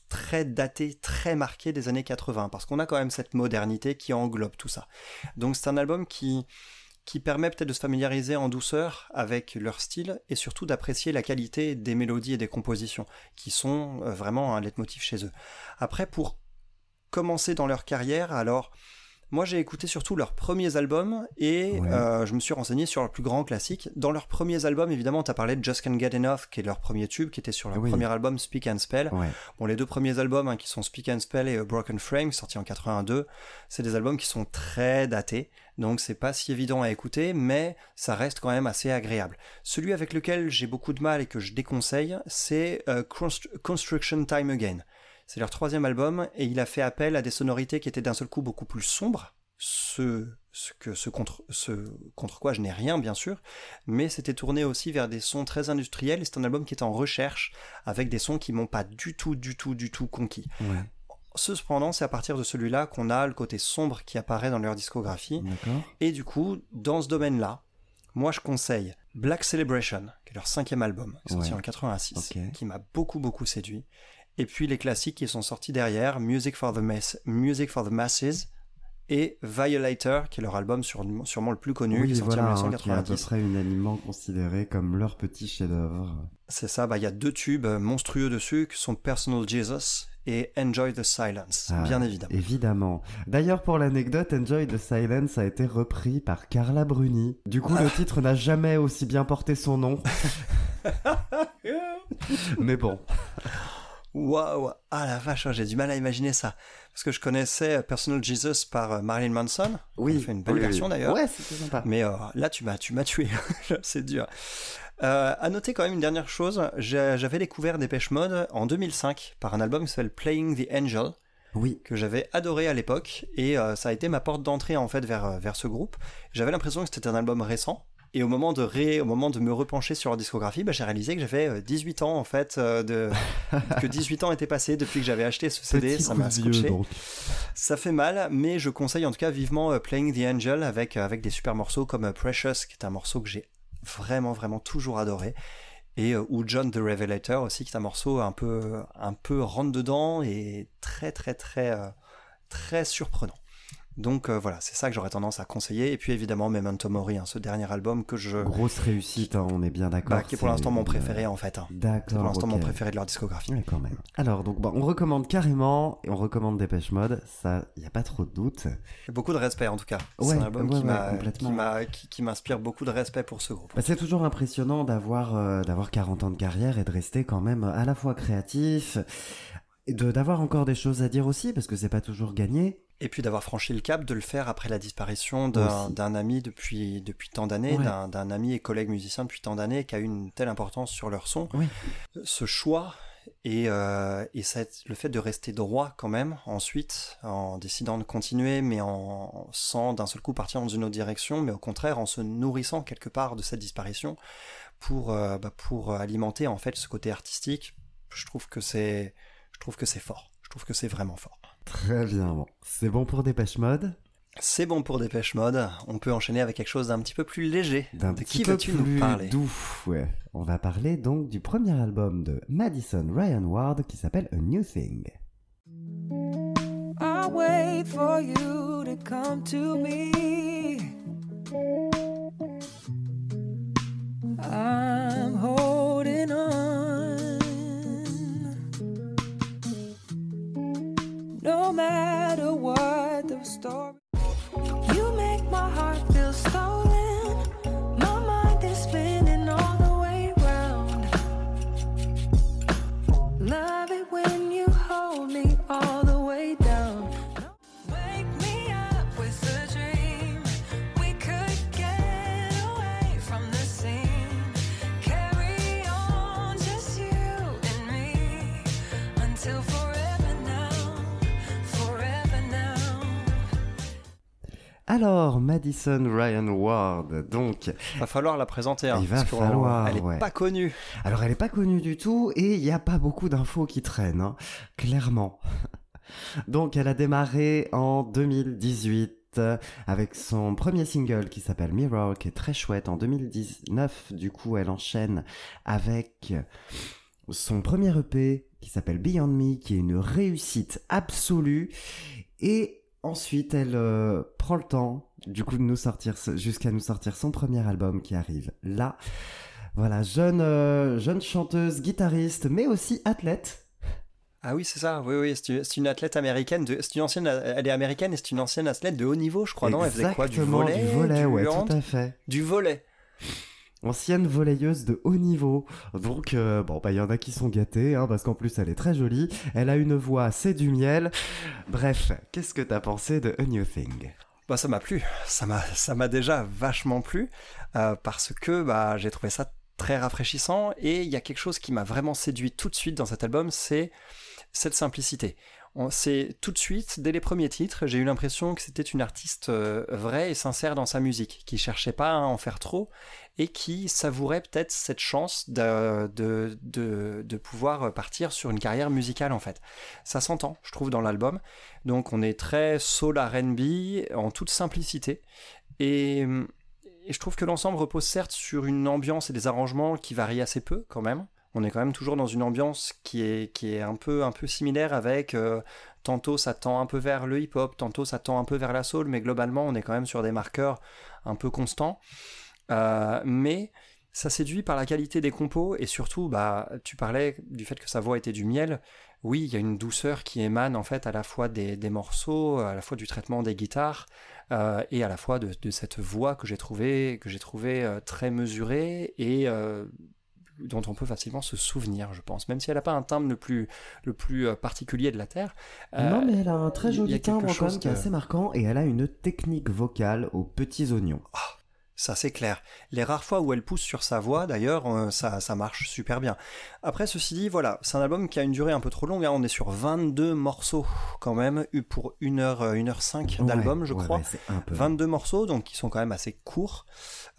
très daté, très marqué des années 80, parce qu'on a quand même cette modernité qui englobe tout ça. Donc c'est un album qui, qui permet peut-être de se familiariser en douceur avec leur style et surtout d'apprécier la qualité des mélodies et des compositions, qui sont euh, vraiment un leitmotiv chez eux. Après, pour commencer dans leur carrière, alors moi j'ai écouté surtout leurs premiers albums et Ouais. euh, je me suis renseigné sur leurs plus grands classiques. Dans leurs premiers albums, évidemment, tu as parlé de Just Can't Get Enough, qui est leur premier tube, qui était sur leur Oui. premier album Speak and Spell. Ouais. Bon, les deux premiers albums, hein, qui sont Speak and Spell et euh, Broken Frame, sortis en 82, c'est des albums qui sont très datés, donc c'est pas si évident à écouter, mais ça reste quand même assez agréable. Celui avec lequel j'ai beaucoup de mal et que je déconseille, c'est euh, Const- Construction Time Again. C'est leur troisième album et il a fait appel à des sonorités qui étaient d'un seul coup beaucoup plus sombres. Ce, ce, que, ce, contre, ce contre quoi je n'ai rien, bien sûr, mais c'était tourné aussi vers des sons très industriels. et C'est un album qui est en recherche avec des sons qui m'ont pas du tout, du tout, du tout conquis. Ouais. Cependant, c'est à partir de celui-là qu'on a le côté sombre qui apparaît dans leur discographie. Et du coup, dans ce domaine-là, moi je conseille Black Celebration, qui est leur cinquième album, sorti Ouais. en 86, Ok. qui m'a beaucoup beaucoup séduit. Et puis les classiques qui sont sortis derrière, Music for the, Mass, Music for the Masses et Violator, qui est leur album sur- sûrement le plus connu, qui est sorti voilà, en hein, qui est à peu 1990. près unanimement considéré comme leur petit chef-d'œuvre. C'est ça, bah, il y a deux tubes euh, monstrueux dessus, qui sont Personal Jesus et Enjoy the Silence, Ah, bien évidemment. Évidemment. D'ailleurs, pour l'anecdote, Enjoy the Silence a été repris par Carla Bruni. Du coup, le titre n'a jamais aussi bien porté son nom. Mais bon, Waouh Ah la vache, j'ai du mal à imaginer ça. Parce que je connaissais Personal Jesus par euh, Marilyn Manson. oui. Fait une belle oui, oui. version d'ailleurs. Ouais, c'était sympa. Mais euh, là, tu m'as, tu m'as tué. c'est dur. Euh, à noter quand même une dernière chose, j'avais découvert Dépêche Mode en 2005 par un album qui s'appelle Playing the Angel Oui, que j'avais adoré à l'époque et euh, ça a été ma porte d'entrée en fait vers, euh, vers ce groupe. J'avais l'impression que c'était un album récent et au moment de, ré, au moment de me repencher sur leur discographie, bah, j'ai réalisé que j'avais euh, 18 ans en fait, euh, de, que 18 ans étaient passés depuis que j'avais acheté ce CD, petit ça m'a vieux, scotché. Ça fait mal, mais je conseille en tout cas vivement euh, Playing the Angel avec, euh, avec des super morceaux comme euh, Precious, qui est un morceau que j'ai vraiment, vraiment toujours adoré. Et euh, ou John the Revelator aussi, qui est un morceau un peu, un peu rentre dedans et très, très, très, euh, très surprenant. Donc euh, voilà, c'est ça que j'aurais tendance à conseiller. Et puis évidemment Memento Mori, hein, ce dernier album que je, Grosse réussite, hein, on est bien d'accord. bah, qui est pour l'instant mon une- préféré en fait. hein. D'accord. Pour l'instant mon préféré de leur discographie. Ouais, quand même. Alors, donc, bon, on recommande carrément et on recommande Dépêche Mode. Ça, il n'y a pas trop de doute. Beaucoup de respect en tout cas. Ouais, c'est un album ouais, qui m'inspire beaucoup de respect pour ce groupe. Bah, c'est toujours impressionnant d'avoir euh, d'avoir 40 ans de carrière et de rester quand même à la fois créatif d'avoir encore des choses à dire aussi parce que c'est pas toujours gagné. Et puis d'avoir franchi le cap, de le faire après la disparition d'un ami depuis, depuis tant d'années, Ouais. d'un- ami et collègue musicien depuis tant d'années, qui a eu une telle importance sur leur son. Oui. Ce choix et, euh, et cette- le fait de rester droit quand même ensuite, en décidant de continuer, mais en, sans d'un seul coup partir dans une autre direction, mais au contraire en se nourrissant quelque part de cette disparition pour, euh, bah, pour alimenter en fait ce côté artistique, je trouve que c'est je trouve que c'est fort. Je trouve que c'est vraiment fort. Très bien. Bon, c'est bon pour Dépêche Mode? C'est bon pour Dépêche Mode. On peut enchaîner avec quelque chose d'un petit peu plus léger. D'un De petit qui peu vas-tu plus nous parler? doux. Ouais. On va parler donc du premier album de Madison Ryan Ward qui s'appelle A New Thing. I wait for you to come to me. I'm holding on. No matter what the story, you make my heart feel stolen. My mind is spinning all the way round. Love it when Alors, Madison Ryan Ward, donc, Va falloir la présenter. hein, Il va falloir, Elle est ouais. pas connue. Alors elle est pas connue du tout et il n'y a pas beaucoup d'infos qui traînent, hein, clairement. Donc elle a démarré en 2018 euh, avec son premier single qui s'appelle Mirror, qui est très chouette. En 2019, du coup, elle enchaîne avec son premier EP qui s'appelle Beyond Me, qui est une réussite absolue. Et ensuite, elle euh, prend le temps, du coup, de nous sortir, jusqu'à nous sortir son premier album qui arrive là. Voilà, jeune, euh, jeune chanteuse, guitariste, mais aussi athlète. Ah oui, c'est ça. Oui, oui. C'est une, athlète américaine. De, c'est une ancienne. Elle est américaine et c'est une ancienne athlète de haut niveau, je crois. Non, elle faisait quoi? Du volet, Du volet, ouais, hand? tout à fait. Du volet. Ancienne volleyeuse de haut niveau. Donc, euh, bon, bah, il y en a qui sont gâtés, hein, parce qu'en plus, elle est très jolie. Elle a une voix, c'est du miel. Bref, qu'est-ce que t'as pensé de A New Thing? Bah, ça m'a plu. Ça m'a, ça m'a déjà vachement plu euh, parce que bah, j'ai trouvé ça très rafraîchissant et il y a quelque chose qui m'a vraiment séduit tout de suite dans cet album, c'est cette simplicité. C'est tout de suite, dès les premiers titres, j'ai eu l'impression que c'était une artiste euh, vraie et sincère dans sa musique, qui cherchait pas à en faire trop et qui savourait peut-être cette chance de, de, de, pouvoir partir sur une carrière musicale en fait. Ça s'entend, je trouve, dans l'album. Donc on est très soul R&B en toute simplicité et je trouve que l'ensemble repose certes sur une ambiance et des arrangements qui varient assez peu quand même. On est quand même toujours dans une ambiance qui est, un, peu, similaire avec euh, tantôt ça tend un peu vers le hip-hop, tantôt ça tend un peu vers la soul, mais globalement on est quand même sur des marqueurs un peu constants. Euh, mais ça séduit par la qualité des compos et surtout, bah, tu parlais du fait que sa voix était du miel. Oui, il y a une douceur qui émane en fait à la fois des, morceaux, à la fois du traitement des guitares euh, et à la fois de, cette voix que j'ai trouvé que j'ai trouvé très mesurée et dont on peut facilement se souvenir, je pense. Même si elle n'a pas un timbre le plus, le plus euh, particulier de la Terre. Euh, non, mais elle a un très joli timbre quand même qui est assez marquant et elle a une technique vocale aux petits oignons. Ça, c'est clair. Les rares fois où elle pousse sur sa voix, d'ailleurs, euh, ça, ça marche super bien. Après, ceci dit, voilà, c'est un album qui a une durée un peu trop longue. hein. On est sur 22 morceaux, quand même, pour 1 heure, 1 heure 5 d'album, Ouais, je ouais, crois. ouais, peu. 22 morceaux, donc qui sont quand même assez courts.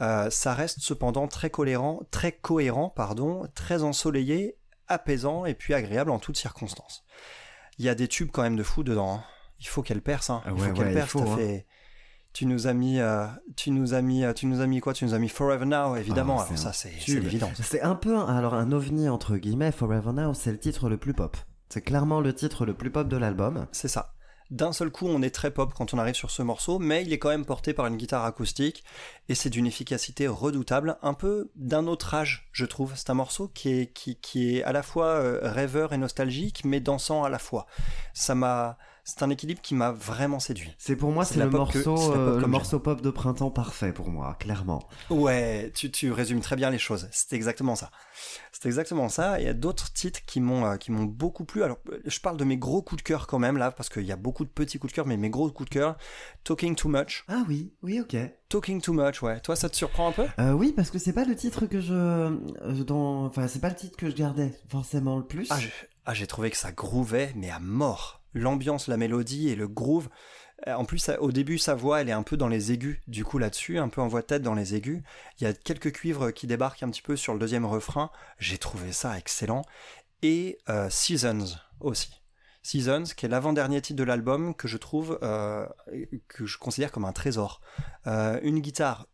Euh, ça reste cependant très cohérent, très cohérent, pardon, très ensoleillé, apaisant et puis agréable en toutes circonstances. Il y a des tubes quand même de fou dedans. hein. Il faut qu'elle perce. Hein. Il faut ouais, qu'elle ouais, perce. faut, hein. fait- Tu nous as mis, euh, tu nous as mis, euh, tu nous as mis quoi? Tu nous as mis Forever Now, évidemment. Ah, Alors c'est ça, un c'est évident. C'est un peu un- alors un ovni entre guillemets. Forever Now, c'est le titre le plus pop. C'est clairement le titre le plus pop de l'album. C'est ça. D'un seul coup, on est très pop quand on arrive sur ce morceau, mais il est quand même porté par une guitare acoustique et c'est d'une efficacité redoutable, un peu d'un autre âge, je trouve. C'est un morceau qui est, qui, qui est à la fois euh, rêveur et nostalgique, mais dansant à la fois. Ça m'a, c'est un équilibre qui m'a vraiment séduit. C'est pour moi C'est le que- morceau euh, le morceau pop de printemps parfait pour moi, clairement. Ouais, tu, tu résumes très bien les choses. C'est exactement ça. C'est exactement ça. Il y a d'autres titres qui m'ont euh, qui m'ont beaucoup plu. Alors, euh, je parle de mes gros coups de cœur quand même là, parce qu'il y a beaucoup de petits coups de cœur, mais mes gros coups de cœur. Talking Too Much. Ah oui, oui, ok. Talking Too Much, ouais. Toi, ça te surprend un peu? Euh, oui, parce que c'est pas le titre que je, dans, enfin c'est pas le titre que je gardais forcément le plus. Ah, j'ai ah, j'ai trouvé que ça groovait, mais à mort. L'ambiance, la mélodie et le groove. Euh, En plus, au début, sa voix, elle est un peu dans les aigus, du coup, là-dessus, un peu en voix de tête dans les aigus. Il y a quelques cuivres qui débarquent un petit peu sur le deuxième refrain. J'ai trouvé ça excellent. Et euh, Seasons aussi. Seasons, qui est l'avant-dernier titre de l'album, que je trouve, euh, que je considère comme un trésor. Une guitare,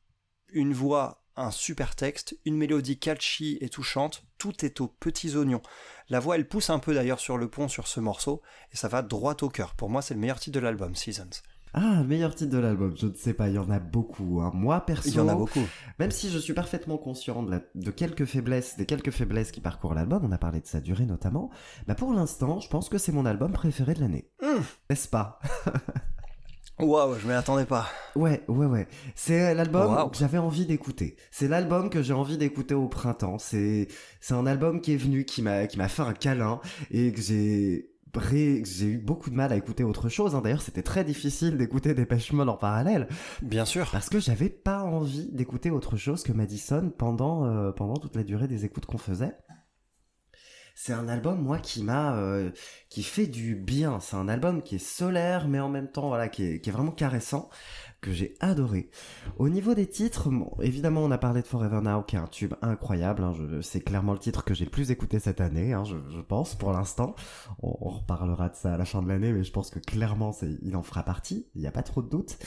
une voix, un super texte, une mélodie catchy et touchante, tout est aux petits oignons. La voix, elle pousse un peu d'ailleurs sur le pont sur ce morceau, et ça va droit au cœur. Pour moi, c'est le meilleur titre de l'album, Seasons. Ah, le meilleur titre de l'album, je ne sais pas, il y en a beaucoup. hein. Moi perso, Il y en a beaucoup. même si je suis parfaitement conscient de, la- de quelques faiblesses, des quelques faiblesses qui parcourent l'album, on a parlé de sa durée notamment. Bah pour l'instant, je pense que c'est mon album préféré de l'année. Hum. N'est-ce pas? Waouh, je m'y attendais pas. Ouais, ouais, ouais. C'est l'album Wow. que j'avais envie d'écouter. C'est l'album que j'ai envie d'écouter au printemps. C'est c'est un album qui est venu, qui m'a qui m'a fait un câlin et que j'ai j'ai eu beaucoup de mal à écouter autre chose. hein. D'ailleurs, c'était très difficile d'écouter des Mode en parallèle Bien sûr. parce que j'avais pas envie d'écouter autre chose que Madison pendant euh, pendant toute la durée des écoutes qu'on faisait. C'est un album moi qui m'a euh, qui fait du bien. C'est un album qui est solaire mais en même temps voilà qui est, vraiment caressant que j'ai adoré. Au niveau des titres, évidemment on a parlé de Forever Now qui est un tube incroyable. hein. C'est clairement le titre que j'ai le plus écouté cette année, hein, je, pense pour l'instant. On, reparlera de ça à la fin de l'année, mais je pense que clairement il en fera partie. Il n'y a pas trop de doute.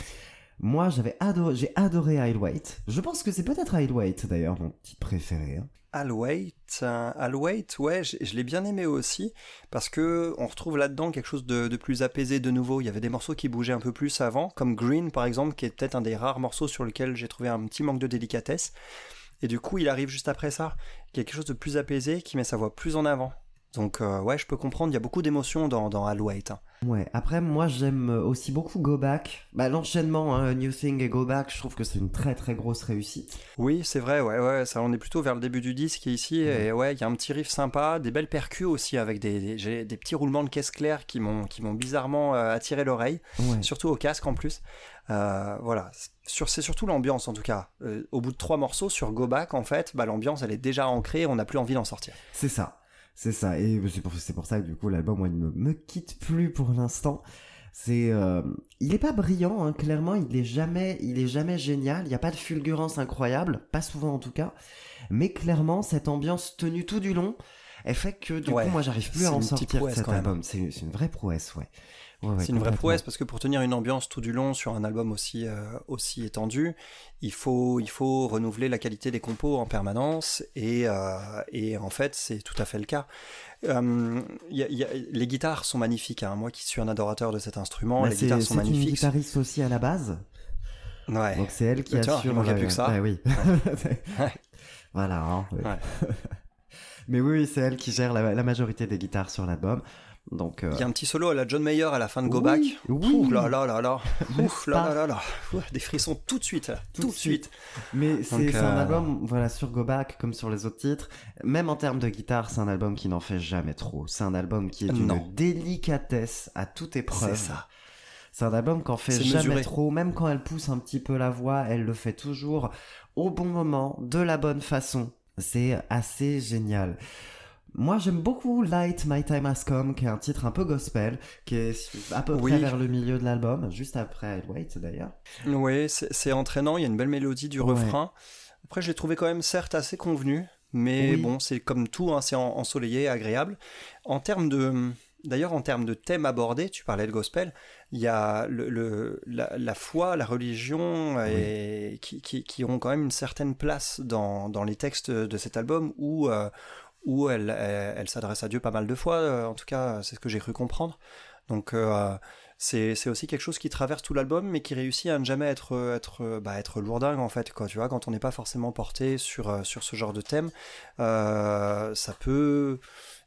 Moi, j'avais adoré, j'ai adoré I'll Wait. Je pense que c'est peut-être I'll Wait d'ailleurs mon titre préféré. hein. I'll Wait, euh, I'll Wait, ouais, je, je l'ai bien aimé aussi, parce que on retrouve là-dedans quelque chose de, de plus apaisé de nouveau. Il y avait des morceaux qui bougeaient un peu plus avant, comme Green par exemple, qui est peut-être un des rares morceaux sur lequel j'ai trouvé un petit manque de délicatesse. Et du coup, il arrive juste après ça, quelque chose de plus apaisé, qui met sa voix plus en avant. Donc euh, ouais, je peux comprendre, il y a beaucoup d'émotions dans, dans Wait. hein. Ouais, après moi j'aime aussi beaucoup Go Back. Bah l'enchaînement hein, New Thing et Go Back, je trouve que c'est une très très grosse réussite. Oui, c'est vrai, ouais, ouais, ça, on est plutôt vers le début du disque ici, et ouais, il y a un petit riff sympa, des belles percus aussi, avec des, des, des petits roulements de caisse claire qui m'ont, qui m'ont bizarrement euh, attiré l'oreille, Ouais. surtout au casque en plus. Euh, voilà, sur, c'est surtout l'ambiance en tout cas. Euh, au bout de trois morceaux sur Go Back, en fait, bah, l'ambiance elle est déjà ancrée, on n'a plus envie d'en sortir. C'est ça. C'est ça. Et c'est pour, ça que du coup l'album, moi, il ne me quitte plus pour l'instant. C'est, euh, il est pas brillant, hein, clairement. Il est jamais, il est jamais génial. Il n'y a pas de fulgurance incroyable, pas souvent en tout cas. Mais clairement, cette ambiance tenue tout du long, elle fait que du Ouais, coup, moi, j'arrive plus à en sortir cet album. C'est, c'est une vraie prouesse, ouais. Ouais, c'est une vraie prouesse parce que pour tenir une ambiance tout du long sur un album aussi, euh, aussi étendu, il faut, il faut renouveler la qualité des compos en permanence et, euh, et en fait c'est tout à fait le cas. Euh, il y a- il y a- les guitares sont magnifiques, hein. moi qui suis un adorateur de cet instrument, Bah, les guitares sont c'est une magnifiques. guitariste aussi à la base. Ouais. Donc c'est elle qui Tiens, il assure. manquait euh, plus que ça. bah oui. Ouais. voilà. hein. Ouais. Mais oui, oui, c'est elle qui gère la, la majorité des guitares sur l'album. Donc, euh, Il y a un petit solo à la John Mayer à la fin de Go Oui, Back. oui. Ouh là là là là. Ouf là là là là. Des frissons tout de suite là. Tout, de suite. Mais c'est un euh, album, voilà, sur Go Back, comme sur les autres titres, même en termes de guitare, c'est un album qui n'en fait jamais trop. C'est un album qui est d'une délicatesse à toute épreuve. C'est ça. C'est un album qu'en fait jamais mesuré. trop, même quand elle pousse un petit peu la voix, elle le fait toujours au bon moment, de la bonne façon. C'est assez génial. Moi, j'aime beaucoup Light My Time Has Come, qui est un titre un peu gospel, qui est à peu Oui. près vers le milieu de l'album, juste après I'll Wait d'ailleurs. Oui, c'est entraînant, il y a une belle mélodie du Ouais. refrain. Après, je l'ai trouvé quand même certes assez convenu, mais Oui. bon, c'est comme tout, hein, c'est en- ensoleillé, agréable. En termes de... D'ailleurs, en termes de thème abordé, tu parlais de gospel, il y a le, le- la, la foi, la religion, et, qui, qui, qui ont quand même une certaine place dans, dans les textes de cet album où, euh, où elle, elle, s'adresse à Dieu pas mal de fois, euh, en tout cas, c'est ce que j'ai cru comprendre. Donc, euh, c'est c'est aussi quelque chose qui traverse tout l'album, mais qui réussit à ne jamais être, être, bah, être lourdingue, en fait. Quoi, tu vois, quand on n'est pas forcément porté sur, euh, sur ce genre de thème, euh, ça peut,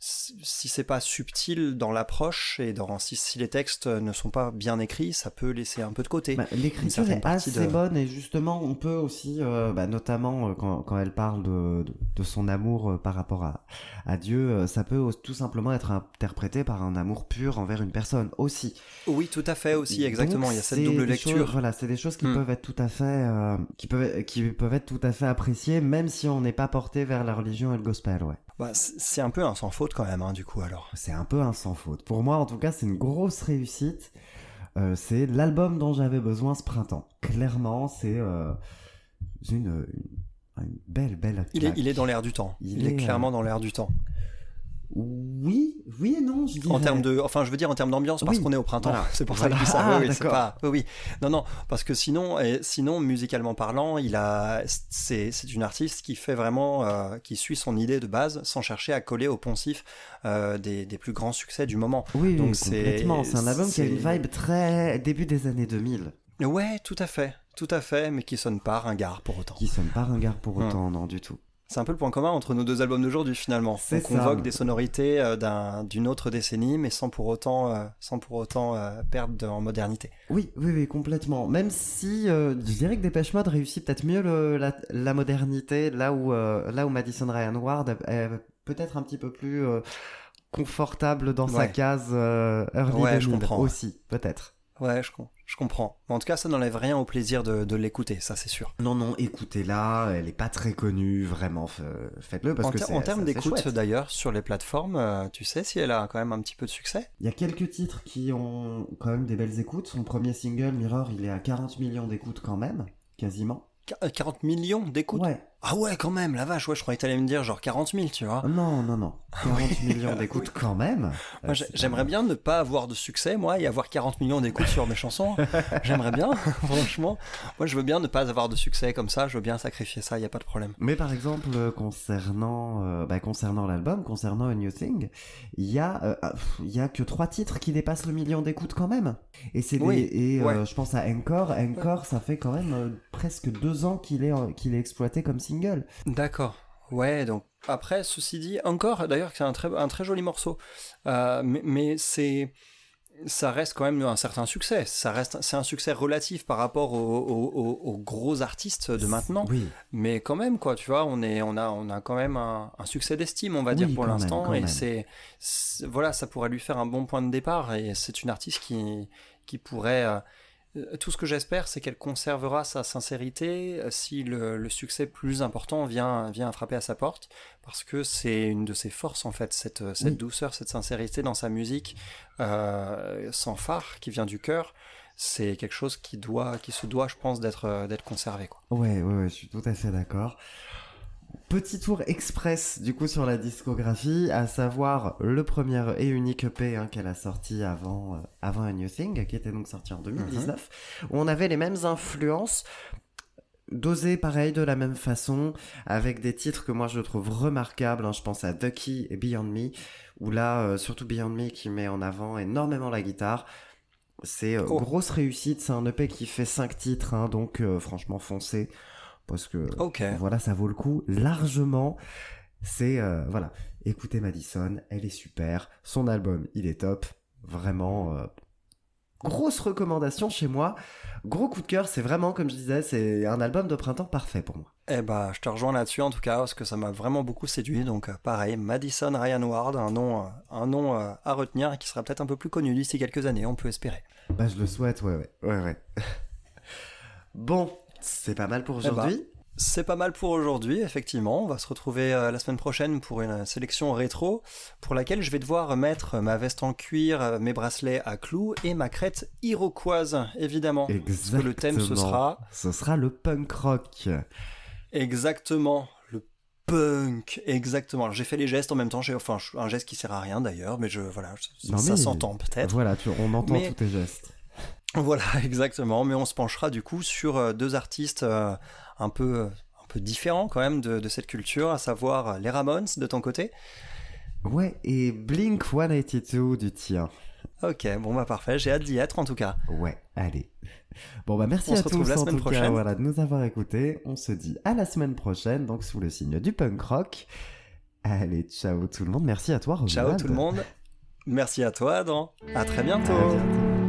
si c'est pas subtil dans l'approche et dans, si, si les textes ne sont pas bien écrits, ça peut laisser un peu de côté. Bah, L'écriture est assez de- bonne et justement on peut aussi, euh, bah, notamment euh, quand, quand elle parle de, de, de son amour euh, par rapport à, à Dieu, ça peut tout simplement être interprété par un amour pur envers une personne aussi. Oui, tout à fait aussi, exactement. Donc, Il y a cette double lecture. choses- voilà, c'est des choses qui Hmm. peuvent être tout à fait, euh, qui peuvent, qui peuvent être tout à fait appréciées, même si on n'est pas porté vers la religion et le gospel, ouais. Bah, c'est un peu un sans faute quand même, hein, du coup, alors. C'est un peu un sans faute. Pour moi, en tout cas, c'est une grosse réussite. Euh, c'est l'album dont j'avais besoin ce printemps. Clairement, c'est euh, une, une, une belle, belle. Il est, il est dans l'air du temps. Il Il, est, est, clairement euh, dans l'air du temps. Oui, oui et non, je dirais. En termes de, enfin, je veux dire en termes d'ambiance, parce Oui, qu'on est au printemps. voilà. C'est pour Voilà. ça que je dis ça. Ah, oui, oui, pas, oui, oui. Non, non, parce que sinon, et sinon, musicalement parlant, il a, c'est, c'est une artiste qui fait vraiment, euh, qui suit son idée de base, sans chercher à coller au poncif euh, des, des plus grands succès du moment. Oui, Donc c'est- complètement. C'est un album qui a une vibe très début des années 2000, Ouais, tout à fait, tout à fait, mais qui sonne pas ringard pour autant. qui sonne pas ringard pour Hmm. autant, non du tout. C'est un peu le point commun entre nos deux albums d'aujourd'hui finalement. On ça. convoque des sonorités euh, d'un- d'une autre décennie, mais sans pour autant, euh, sans pour autant euh, perdre de- en modernité. Oui, oui, oui, complètement. Même si je dirais que Dépêche Mode réussit peut-être mieux le- la, la modernité, là où, là où Madison Ryan Ward est peut-être un petit peu plus confortable dans sa case early Ouais, je 2000 comprends. aussi, peut-être. Ouais, je, com- je comprends. Mais en tout cas, ça n'enlève rien au plaisir de, de l'écouter, ça c'est sûr. Non, non, écoutez-la, elle est pas très connue, vraiment, faites-le parce en, que c'est en termes d'écoute d'ailleurs, sur les plateformes, euh, tu sais si elle a quand même un petit peu de succès? Il y a quelques titres qui ont quand même des belles écoutes. Son premier single, Mirror, il est à 40 millions d'écoutes quand même, quasiment. Qu- euh, 40 millions d'écoutes? Ouais. Ah ouais, quand même, la vache, ouais, je croyais que t'allais me dire genre 40 000, tu vois. Non, non, non. 40 millions d'écoutes quand même. Moi, Euh, j'aimerais bien ne pas avoir de succès, moi, et avoir 40 millions d'écoutes sur mes chansons. J'aimerais bien, franchement. Moi, je veux bien ne pas avoir de succès comme ça, je veux bien sacrifier ça, il n'y a pas de problème. Mais par exemple, euh, concernant, euh, bah, concernant l'album, concernant A New Thing, il y a, euh, ah, y a que trois titres qui dépassent le million d'écoutes quand même. Et c'est Oui, et euh, je pense à Encore. Encore, ça fait quand même presque deux ans qu'il est, qu'il est exploité comme single. D'accord. Ouais, donc après, ceci dit, encore, d'ailleurs, c'est un très, un très joli morceau. Euh, mais mais c'est. Ça reste quand même un certain succès. Ça reste, c'est un succès relatif par rapport aux, aux- aux- aux gros artistes de maintenant. Oui. Mais quand même, quoi, tu vois, on, est, on, a, on a quand même un, un succès d'estime, on va Oui, dire, pour l'instant. Et c'est, Voilà, ça pourrait lui faire un bon point de départ. Et c'est une artiste qui, qui pourrait. euh, tout ce que j'espère, c'est qu'elle conservera sa sincérité euh, si le, le succès plus important vient, vient frapper à sa porte. Parce que c'est une de ses forces, en fait, cette, euh, cette Oui. douceur, cette sincérité dans sa musique, euh, sans phare, qui vient du cœur. C'est quelque chose qui, doit, qui se doit, je pense, d'être euh, d'être conservé. Quoi. Ouais, ouais, ouais, je suis tout à fait d'accord. Petit tour express du coup sur la discographie, à savoir le premier et unique EP hein, qu'elle a sorti avant, euh, avant A New Thing, qui était donc sorti en 2019, où on avait les mêmes influences, dosées pareil de la même façon, avec des titres que moi je trouve remarquables, hein, je pense à Ducky et Beyond Me, où là, euh, surtout Beyond Me qui met en avant énormément la guitare. C'est euh, Oh. grosse réussite, c'est un EP qui fait 5 titres, hein, donc euh, franchement foncez, parce que voilà, ça vaut le coup largement. C'est euh, voilà, écoutez Madison, elle est super, son album il est top, vraiment euh, grosse recommandation chez moi, gros coup de cœur, c'est vraiment comme je disais, c'est un album de printemps parfait pour moi. Eh bah, je te rejoins là-dessus en tout cas, parce que ça m'a vraiment beaucoup séduit. Donc, euh, pareil, Madison Ryan Ward, un nom, un nom à retenir et qui sera peut-être un peu plus connu d'ici quelques années, on peut espérer. Bah je le souhaite, ouais ouais, ouais ouais. bon, c'est pas mal pour Eh ben, aujourd'hui. C'est pas mal pour aujourd'hui, effectivement. On va se retrouver euh, la semaine prochaine pour une sélection rétro, pour laquelle je vais devoir mettre ma veste en cuir, euh, mes bracelets à clous et ma crête iroquoise, évidemment. Parce que Exactement. le thème, ce sera Ce sera le punk rock. exactement le punk. Exactement. Alors, J'ai fait les gestes en même temps. J'ai enfin un geste qui sert à rien d'ailleurs, mais je voilà, je- Non, ça s'entend peut-être. Voilà, tu, on entend Mais- tous tes gestes. Voilà, exactement. Mais on se penchera du coup sur euh, deux artistes euh, un peu euh, un peu différents quand même de, de cette culture, à savoir les Ramones de ton côté. Ouais, et Blink 182 du tien. Ok, bon bah parfait. J'ai hâte d'y être en tout cas. Ouais, allez. Bon bah merci On à se retrouve tous la en semaine tout cas prochaine. voilà, de nous avoir écoutés. On se dit à la semaine prochaine, donc sous le signe du punk rock. Allez, ciao tout le monde. Merci à toi, Ciao Romuald. tout le monde. Merci à toi, Adam. À très bientôt. À bientôt.